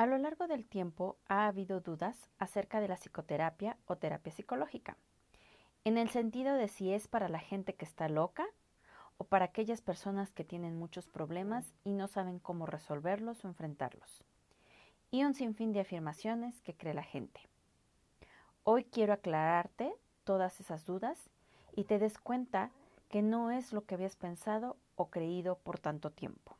A lo largo del tiempo ha habido dudas acerca de la psicoterapia o terapia psicológica, en el sentido de si es para la gente que está loca o para aquellas personas que tienen muchos problemas y no saben cómo resolverlos o enfrentarlos, y un sinfín de afirmaciones que cree la gente. Hoy quiero aclararte todas esas dudas y te des cuenta que no es lo que habías pensado o creído por tanto tiempo.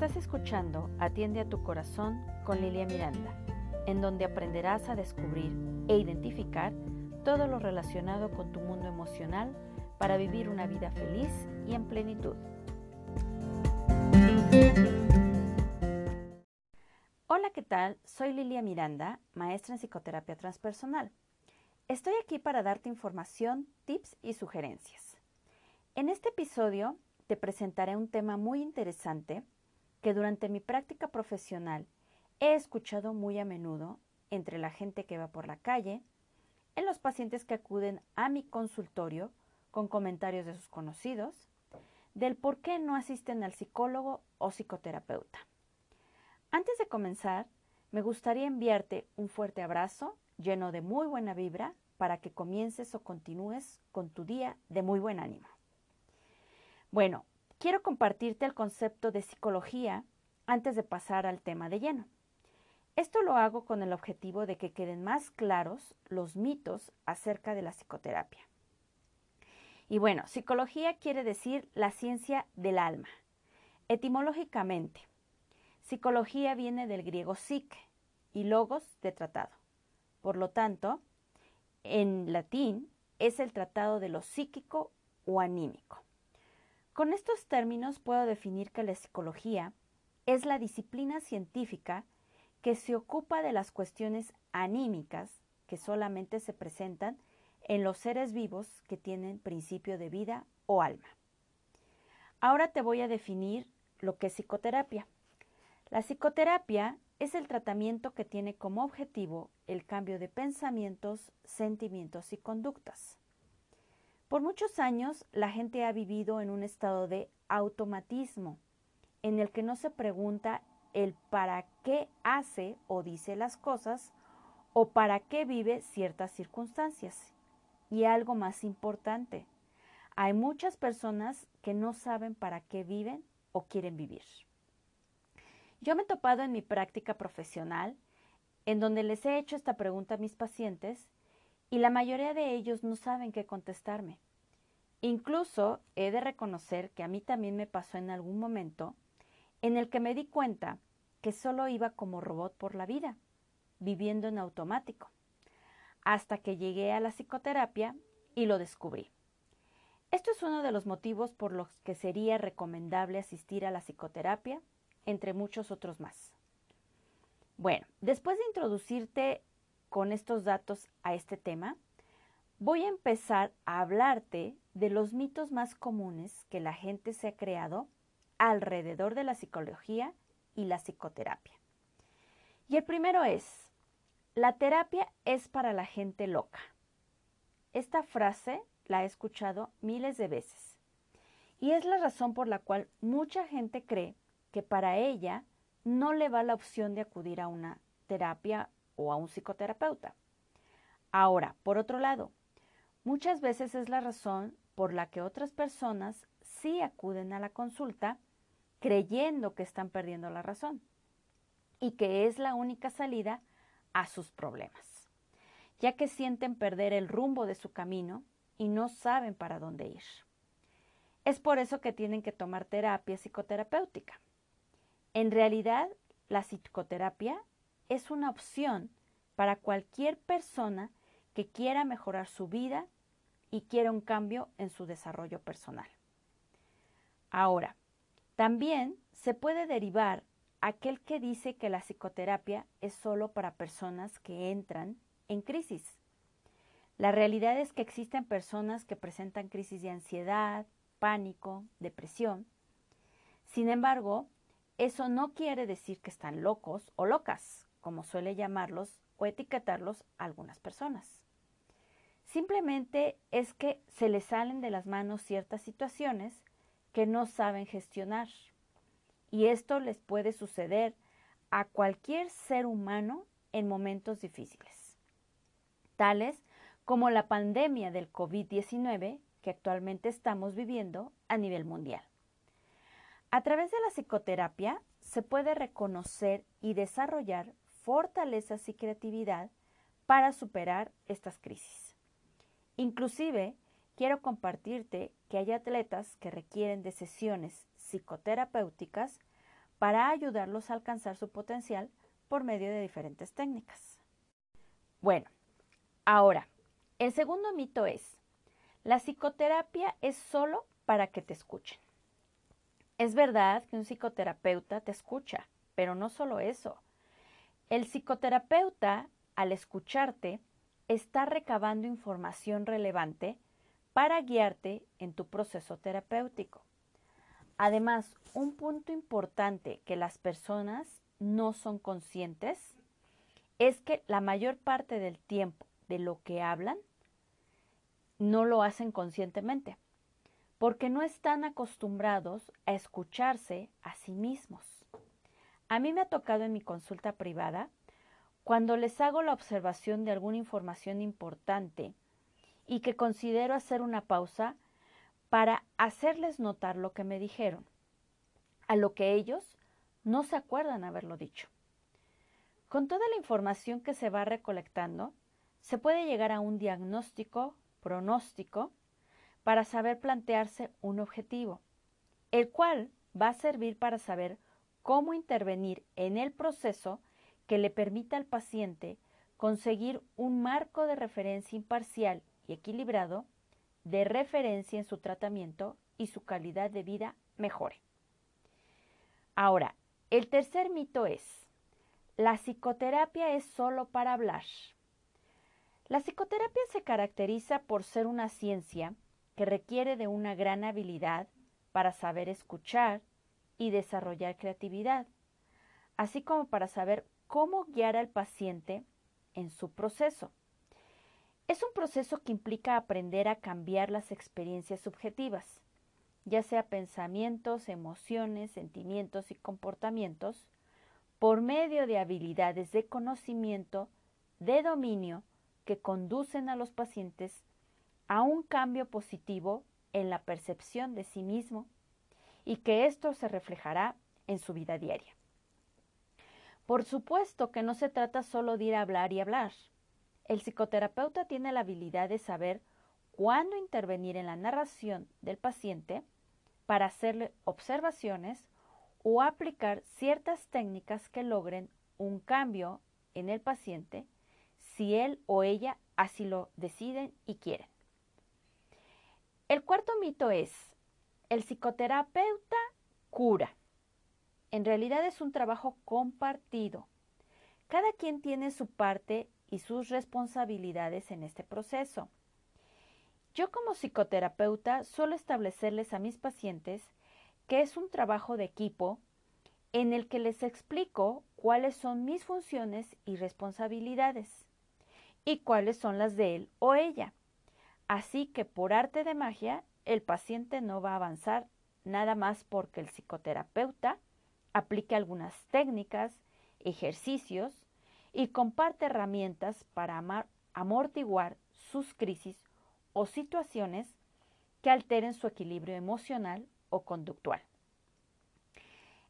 Estás escuchando Atiende a tu corazón con Lilia Miranda, en donde aprenderás a descubrir e identificar todo lo relacionado con tu mundo emocional para vivir una vida feliz y en plenitud. Hola, ¿qué tal? Soy Lilia Miranda, maestra en psicoterapia transpersonal. Estoy aquí para darte información, tips y sugerencias. En este episodio te presentaré un tema muy interesante que durante mi práctica profesional he escuchado muy a menudo entre la gente que va por la calle, en los pacientes que acuden a mi consultorio con comentarios de sus conocidos, del por qué no asisten al psicólogo o psicoterapeuta. Antes de comenzar, me gustaría enviarte un fuerte abrazo lleno de muy buena vibra para que comiences o continúes con tu día de muy buen ánimo. Bueno, quiero compartirte el concepto de psicología antes de pasar al tema de lleno. Esto lo hago con el objetivo de que queden más claros los mitos acerca de la psicoterapia. Y bueno, psicología quiere decir la ciencia del alma. Etimológicamente, psicología viene del griego psique y logos de tratado. Por lo tanto, en latín es el tratado de lo psíquico o anímico. Con estos términos puedo definir que la psicología es la disciplina científica que se ocupa de las cuestiones anímicas que solamente se presentan en los seres vivos que tienen principio de vida o alma. Ahora te voy a definir lo que es psicoterapia. La psicoterapia es el tratamiento que tiene como objetivo el cambio de pensamientos, sentimientos y conductas. Por muchos años la gente ha vivido en un estado de automatismo, en el que no se pregunta el para qué hace o dice las cosas o para qué vive ciertas circunstancias. Y algo más importante, hay muchas personas que no saben para qué viven o quieren vivir. Yo me he topado en mi práctica profesional en donde les he hecho esta pregunta a mis pacientes y la mayoría de ellos no saben qué contestarme. Incluso he de reconocer que a mí también me pasó en algún momento en el que me di cuenta que solo iba como robot por la vida, viviendo en automático, hasta que llegué a la psicoterapia y lo descubrí. Esto es uno de los motivos por los que sería recomendable asistir a la psicoterapia, entre muchos otros más. Bueno, después de introducirte con estos datos a este tema, voy a empezar a hablarte de los mitos más comunes que la gente se ha creado alrededor de la psicología y la psicoterapia. Y el primero es, la terapia es para la gente loca. Esta frase la he escuchado miles de veces y es la razón por la cual mucha gente cree que para ella no le va la opción de acudir a una terapia o a un psicoterapeuta. Ahora, por otro lado, muchas veces es la razón por la que otras personas sí acuden a la consulta creyendo que están perdiendo la razón y que es la única salida a sus problemas, ya que sienten perder el rumbo de su camino y no saben para dónde ir. Es por eso que tienen que tomar terapia psicoterapéutica. En realidad, la psicoterapia es una opción para cualquier persona que quiera mejorar su vida y quiera un cambio en su desarrollo personal. Ahora, también se puede derivar aquel que dice que la psicoterapia es solo para personas que entran en crisis. La realidad es que existen personas que presentan crisis de ansiedad, pánico, depresión. Sin embargo, eso no quiere decir que están locos o locas, como suele llamarlos o etiquetarlos algunas personas. Simplemente es que se les salen de las manos ciertas situaciones que no saben gestionar y esto les puede suceder a cualquier ser humano en momentos difíciles, tales como la pandemia del COVID-19 que actualmente estamos viviendo a nivel mundial. A través de la psicoterapia se puede reconocer y desarrollar fortalezas y creatividad para superar estas crisis. Inclusive, quiero compartirte que hay atletas que requieren de sesiones psicoterapéuticas para ayudarlos a alcanzar su potencial por medio de diferentes técnicas. Bueno, ahora, el segundo mito es, la psicoterapia es solo para que te escuchen. Es verdad que un psicoterapeuta te escucha, pero no solo eso. El psicoterapeuta, al escucharte, está recabando información relevante para guiarte en tu proceso terapéutico. Además, un punto importante que las personas no son conscientes es que la mayor parte del tiempo de lo que hablan no lo hacen conscientemente, porque no están acostumbrados a escucharse a sí mismos. A mí me ha tocado en mi consulta privada, cuando les hago la observación de alguna información importante y que considero hacer una pausa, para hacerles notar lo que me dijeron, a lo que ellos no se acuerdan haberlo dicho. Con toda la información que se va recolectando, se puede llegar a un diagnóstico, pronóstico, para saber plantearse un objetivo, el cual va a servir para saber cómo intervenir en el proceso que le permita al paciente conseguir un marco de referencia imparcial y equilibrado de referencia en su tratamiento y su calidad de vida mejore. Ahora, el tercer mito es, la psicoterapia es solo para hablar. La psicoterapia se caracteriza por ser una ciencia que requiere de una gran habilidad para saber escuchar y desarrollar creatividad, así como para saber cómo guiar al paciente en su proceso. Es un proceso que implica aprender a cambiar las experiencias subjetivas, ya sea pensamientos, emociones, sentimientos y comportamientos, por medio de habilidades de conocimiento, de dominio, que conducen a los pacientes a un cambio positivo en la percepción de sí mismo y que esto se reflejará en su vida diaria. Por supuesto que no se trata solo de ir a hablar y hablar. El psicoterapeuta tiene la habilidad de saber cuándo intervenir en la narración del paciente para hacerle observaciones o aplicar ciertas técnicas que logren un cambio en el paciente si él o ella así lo deciden y quieren. El cuarto mito es, el psicoterapeuta cura. En realidad es un trabajo compartido. Cada quien tiene su parte y sus responsabilidades en este proceso. Yo como psicoterapeuta suelo establecerles a mis pacientes que es un trabajo de equipo en el que les explico cuáles son mis funciones y responsabilidades y cuáles son las de él o ella. Así que por arte de magia el paciente no va a avanzar nada más porque el psicoterapeuta aplique algunas técnicas, ejercicios y comparte herramientas para amortiguar sus crisis o situaciones que alteren su equilibrio emocional o conductual.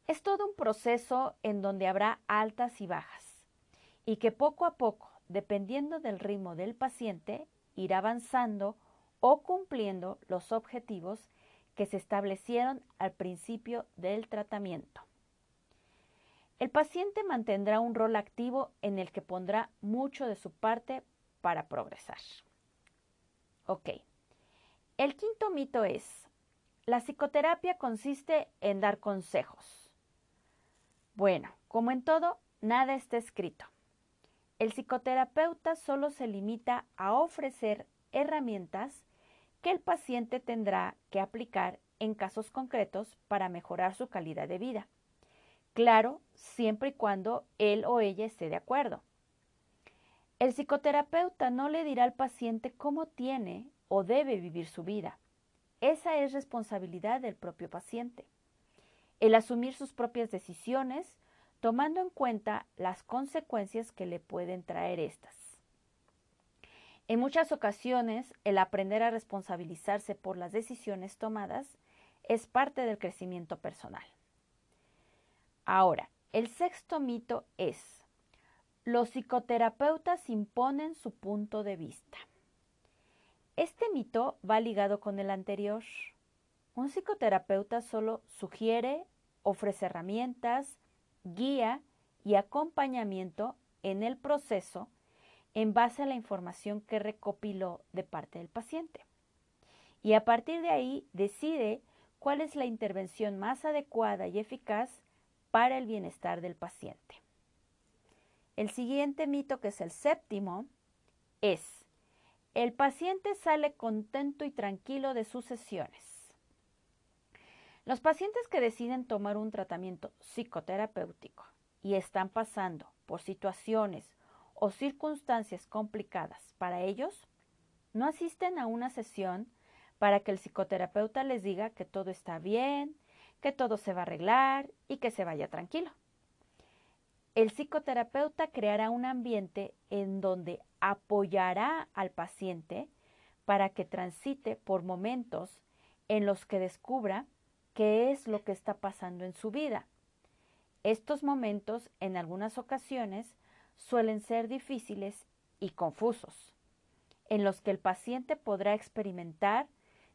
Es todo un proceso en donde habrá altas y bajas y que poco a poco, dependiendo del ritmo del paciente, irá avanzando o cumpliendo los objetivos que se establecieron al principio del tratamiento. El paciente mantendrá un rol activo en el que pondrá mucho de su parte para progresar. Ok. El quinto mito es, la psicoterapia consiste en dar consejos. Bueno, como en todo, nada está escrito. El psicoterapeuta solo se limita a ofrecer herramientas que el paciente tendrá que aplicar en casos concretos para mejorar su calidad de vida. Claro, siempre y cuando él o ella esté de acuerdo. El psicoterapeuta no le dirá al paciente cómo tiene o debe vivir su vida. Esa es responsabilidad del propio paciente. el asumir sus propias decisiones, tomando en cuenta las consecuencias que le pueden traer estas. En muchas ocasiones, el aprender a responsabilizarse por las decisiones tomadas es parte del crecimiento personal. Ahora, el sexto mito es, los psicoterapeutas imponen su punto de vista. Este mito va ligado con el anterior. Un psicoterapeuta solo sugiere, ofrece herramientas, guía y acompañamiento en el proceso en base a la información que recopiló de parte del paciente. Y a partir de ahí decide cuál es la intervención más adecuada y eficaz para el bienestar del paciente. El siguiente mito, que es el séptimo, es, el paciente sale contento y tranquilo de sus sesiones. Los pacientes que deciden tomar un tratamiento psicoterapéutico y están pasando por situaciones o circunstancias complicadas para ellos, no asisten a una sesión para que el psicoterapeuta les diga que todo está bien, que todo se va a arreglar y que se vaya tranquilo. El psicoterapeuta creará un ambiente en donde apoyará al paciente para que transite por momentos en los que descubra qué es lo que está pasando en su vida. Estos momentos en algunas ocasiones suelen ser difíciles y confusos, en los que el paciente podrá experimentar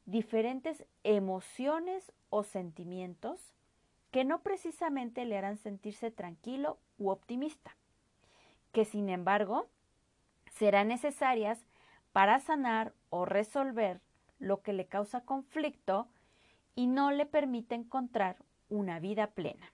diferentes emociones o sentimientos que no precisamente le harán sentirse tranquilo u optimista, que sin embargo serán necesarias para sanar o resolver lo que le causa conflicto y no le permite encontrar una vida plena.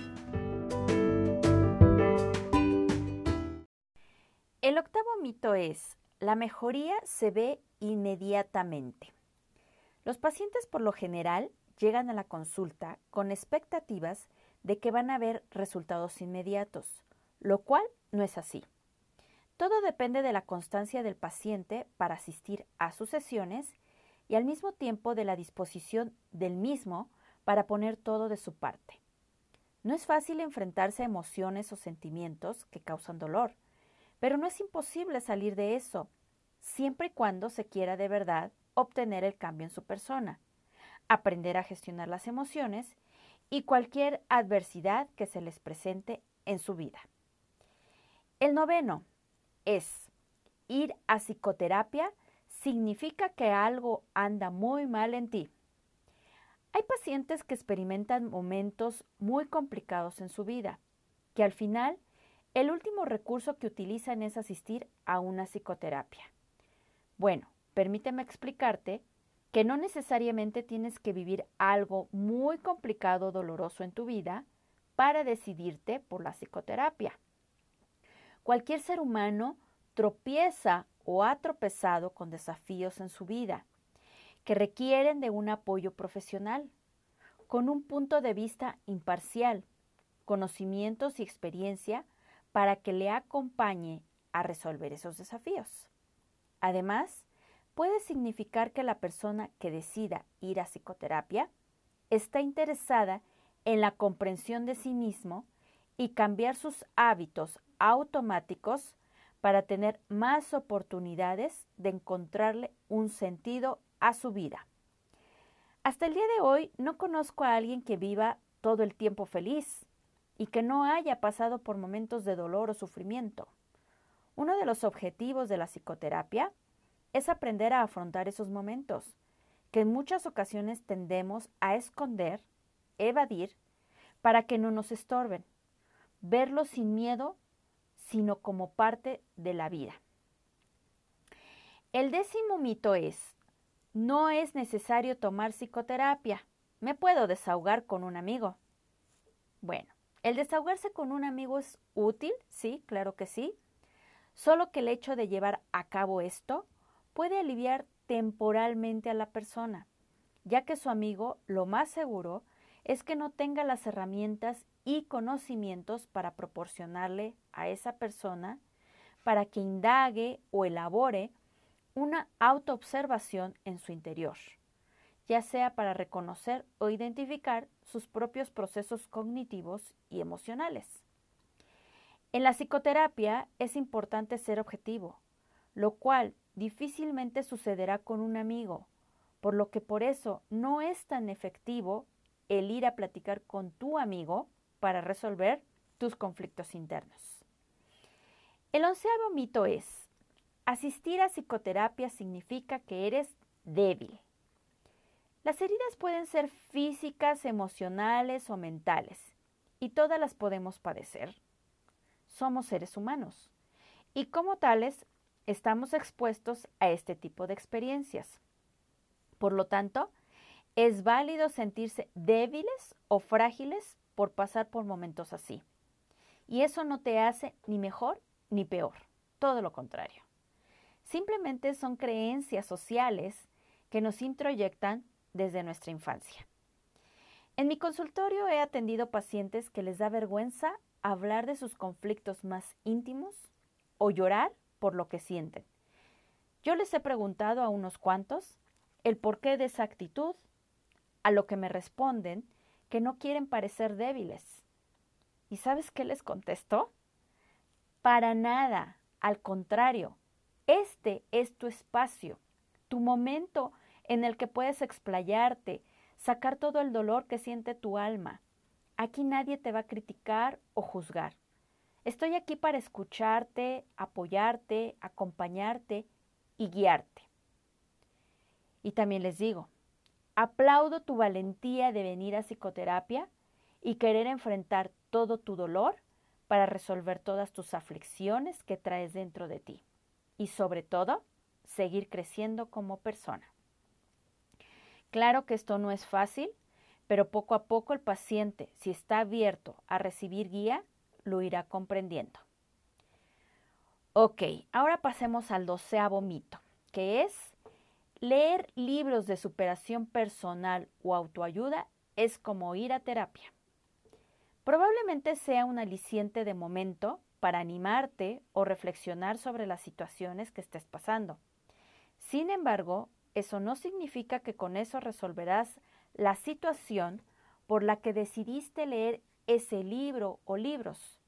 Es, la mejoría se ve inmediatamente. Los pacientes por lo general llegan a la consulta con expectativas de que van a ver resultados inmediatos, lo cual no es así. Todo depende de la constancia del paciente para asistir a sus sesiones y al mismo tiempo de la disposición del mismo para poner todo de su parte. No es fácil enfrentarse a emociones o sentimientos que causan dolor, pero no es imposible salir de eso, siempre y cuando se quiera de verdad obtener el cambio en su persona, aprender a gestionar las emociones y cualquier adversidad que se les presente en su vida. El noveno es ir a psicoterapia significa que algo anda muy mal en ti. Hay pacientes que experimentan momentos muy complicados en su vida, que al final el último recurso que utilizan es asistir a una psicoterapia. Bueno, permíteme explicarte que no necesariamente tienes que vivir algo muy complicado doloroso en tu vida para decidirte por la psicoterapia. Cualquier ser humano tropieza o ha tropezado con desafíos en su vida que requieren de un apoyo profesional, con un punto de vista imparcial, conocimientos y experiencia para que le acompañe a resolver esos desafíos. Además, puede significar que la persona que decida ir a psicoterapia está interesada en la comprensión de sí mismo y cambiar sus hábitos automáticos para tener más oportunidades de encontrarle un sentido a su vida. Hasta el día de hoy no conozco a alguien que viva todo el tiempo feliz y que no haya pasado por momentos de dolor o sufrimiento. Uno de los objetivos de la psicoterapia es aprender a afrontar esos momentos, que en muchas ocasiones tendemos a esconder, evadir, para que no nos estorben, verlos sin miedo, sino como parte de la vida. El décimo mito es, no es necesario tomar psicoterapia, me puedo desahogar con un amigo. Bueno, el desahogarse con un amigo es útil, sí, claro que sí, solo que el hecho de llevar a cabo esto puede aliviar temporalmente a la persona, ya que su amigo lo más seguro es que no tenga las herramientas y conocimientos para proporcionarle a esa persona para que indague o elabore una autoobservación en su interior, ya sea para reconocer o identificar sus propios procesos cognitivos y emocionales. En la psicoterapia es importante ser objetivo, lo cual difícilmente sucederá con un amigo, por lo que por eso no es tan efectivo el ir a platicar con tu amigo para resolver tus conflictos internos. El onceavo mito es, asistir a psicoterapia significa que eres débil. Las heridas pueden ser físicas, emocionales o mentales, y todas las podemos padecer. Somos seres humanos, y como tales estamos expuestos a este tipo de experiencias. Por lo tanto, es válido sentirse débiles o frágiles por pasar por momentos así. Y eso no te hace ni mejor ni peor, todo lo contrario. Simplemente son creencias sociales que nos introyectan desde nuestra infancia. En mi consultorio he atendido pacientes que les da vergüenza hablar de sus conflictos más íntimos o llorar por lo que sienten. Yo les he preguntado a unos cuantos el porqué de esa actitud, a lo que me responden que no quieren parecer débiles. ¿Y sabes qué les contesto? Para nada, al contrario, este es tu espacio, tu momento en el que puedes explayarte, sacar todo el dolor que siente tu alma. Aquí nadie te va a criticar o juzgar. Estoy aquí para escucharte, apoyarte, acompañarte y guiarte. Y también les digo, aplaudo tu valentía de venir a psicoterapia y querer enfrentar todo tu dolor para resolver todas tus aflicciones que traes dentro de ti. Y sobre todo, seguir creciendo como persona. Claro que esto no es fácil, pero poco a poco el paciente, si está abierto a recibir guía, lo irá comprendiendo. Ok, ahora pasemos al doceavo mito, que es leer libros de superación personal o autoayuda es como ir a terapia. Probablemente sea un aliciente de momento para animarte o reflexionar sobre las situaciones que estés pasando. Sin embargo, eso no significa que con eso resolverás la situación por la que decidiste leer ese libro o libros.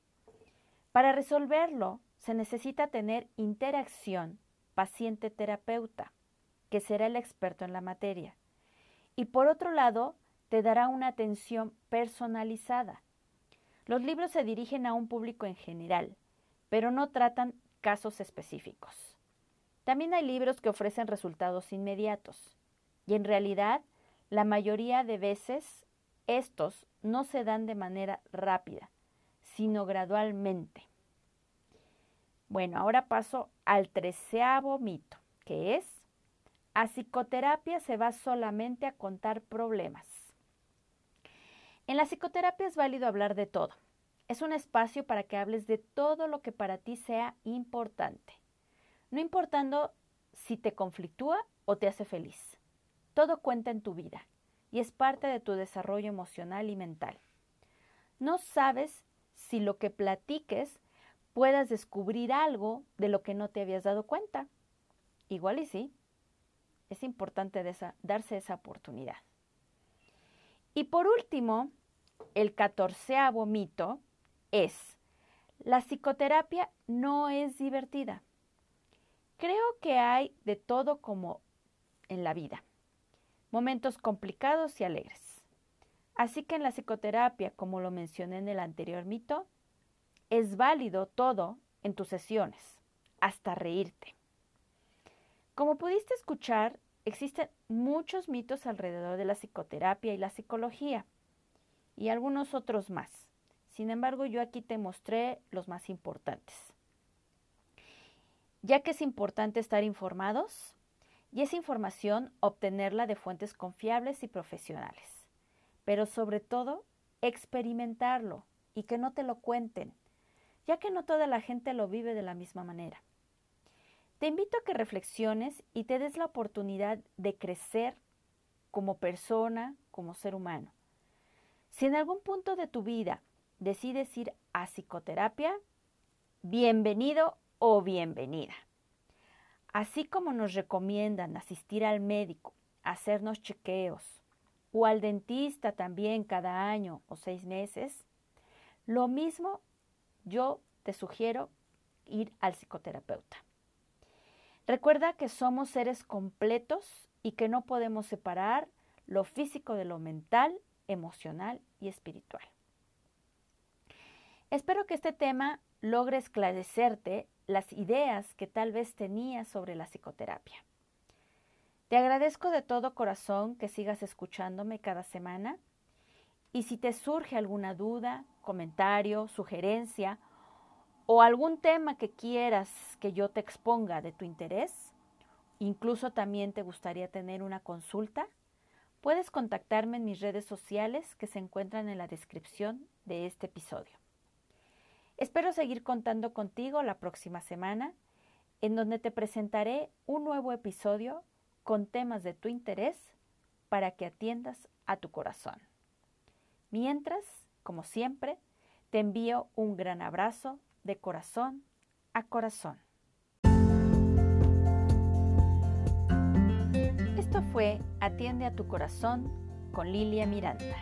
Para resolverlo, se necesita tener interacción paciente-terapeuta, que será el experto en la materia. Y por otro lado, te dará una atención personalizada. Los libros se dirigen a un público en general, pero no tratan casos específicos. También hay libros que ofrecen resultados inmediatos, y en realidad la mayoría de veces estos no se dan de manera rápida, sino gradualmente. Bueno, ahora paso al treceavo mito, que es, a psicoterapia se va solamente a contar problemas. En la psicoterapia es válido hablar de todo. Es un espacio para que hables de todo lo que para ti sea importante, no importando si te conflictúa o te hace feliz. Todo cuenta en tu vida y es parte de tu desarrollo emocional y mental. No sabes si lo que platiques puedas descubrir algo de lo que no te habías dado cuenta. Igual y sí. Es importante darse esa oportunidad. Y por último, el catorceavo mito es, la psicoterapia no es divertida. Creo que hay de todo como en la vida momentos complicados y alegres. Así que en la psicoterapia, como lo mencioné en el anterior mito, es válido todo en tus sesiones, hasta reírte. Como pudiste escuchar, existen muchos mitos alrededor de la psicoterapia y la psicología, y algunos otros más. Sin embargo, yo aquí te mostré los más importantes. Ya que es importante estar informados, y esa información obtenerla de fuentes confiables y profesionales. pero sobre todo experimentarlo y que no te lo cuenten, ya que no toda la gente lo vive de la misma manera. Te invito a que reflexiones y te des la oportunidad de crecer como persona, como ser humano. Si en algún punto de tu vida decides ir a psicoterapia, bienvenido o bienvenida. Así como nos recomiendan asistir al médico, hacernos chequeos o al dentista también cada año o seis meses, lo mismo yo te sugiero ir al psicoterapeuta. Recuerda que somos seres completos y que no podemos separar lo físico de lo mental, emocional y espiritual. Espero que este tema logre esclarecerte las ideas que tal vez tenías sobre la psicoterapia. Te agradezco de todo corazón que sigas escuchándome cada semana y si te surge alguna duda, comentario, sugerencia o algún tema que quieras que yo te exponga de tu interés, incluso también te gustaría tener una consulta, puedes contactarme en mis redes sociales que se encuentran en la descripción de este episodio. Espero seguir contando contigo la próxima semana, en donde te presentaré un nuevo episodio con temas de tu interés para que atiendas a tu corazón. Mientras, como siempre, te envío un gran abrazo de corazón a corazón. Esto fue Atiende a tu corazón con Lilia Miranda.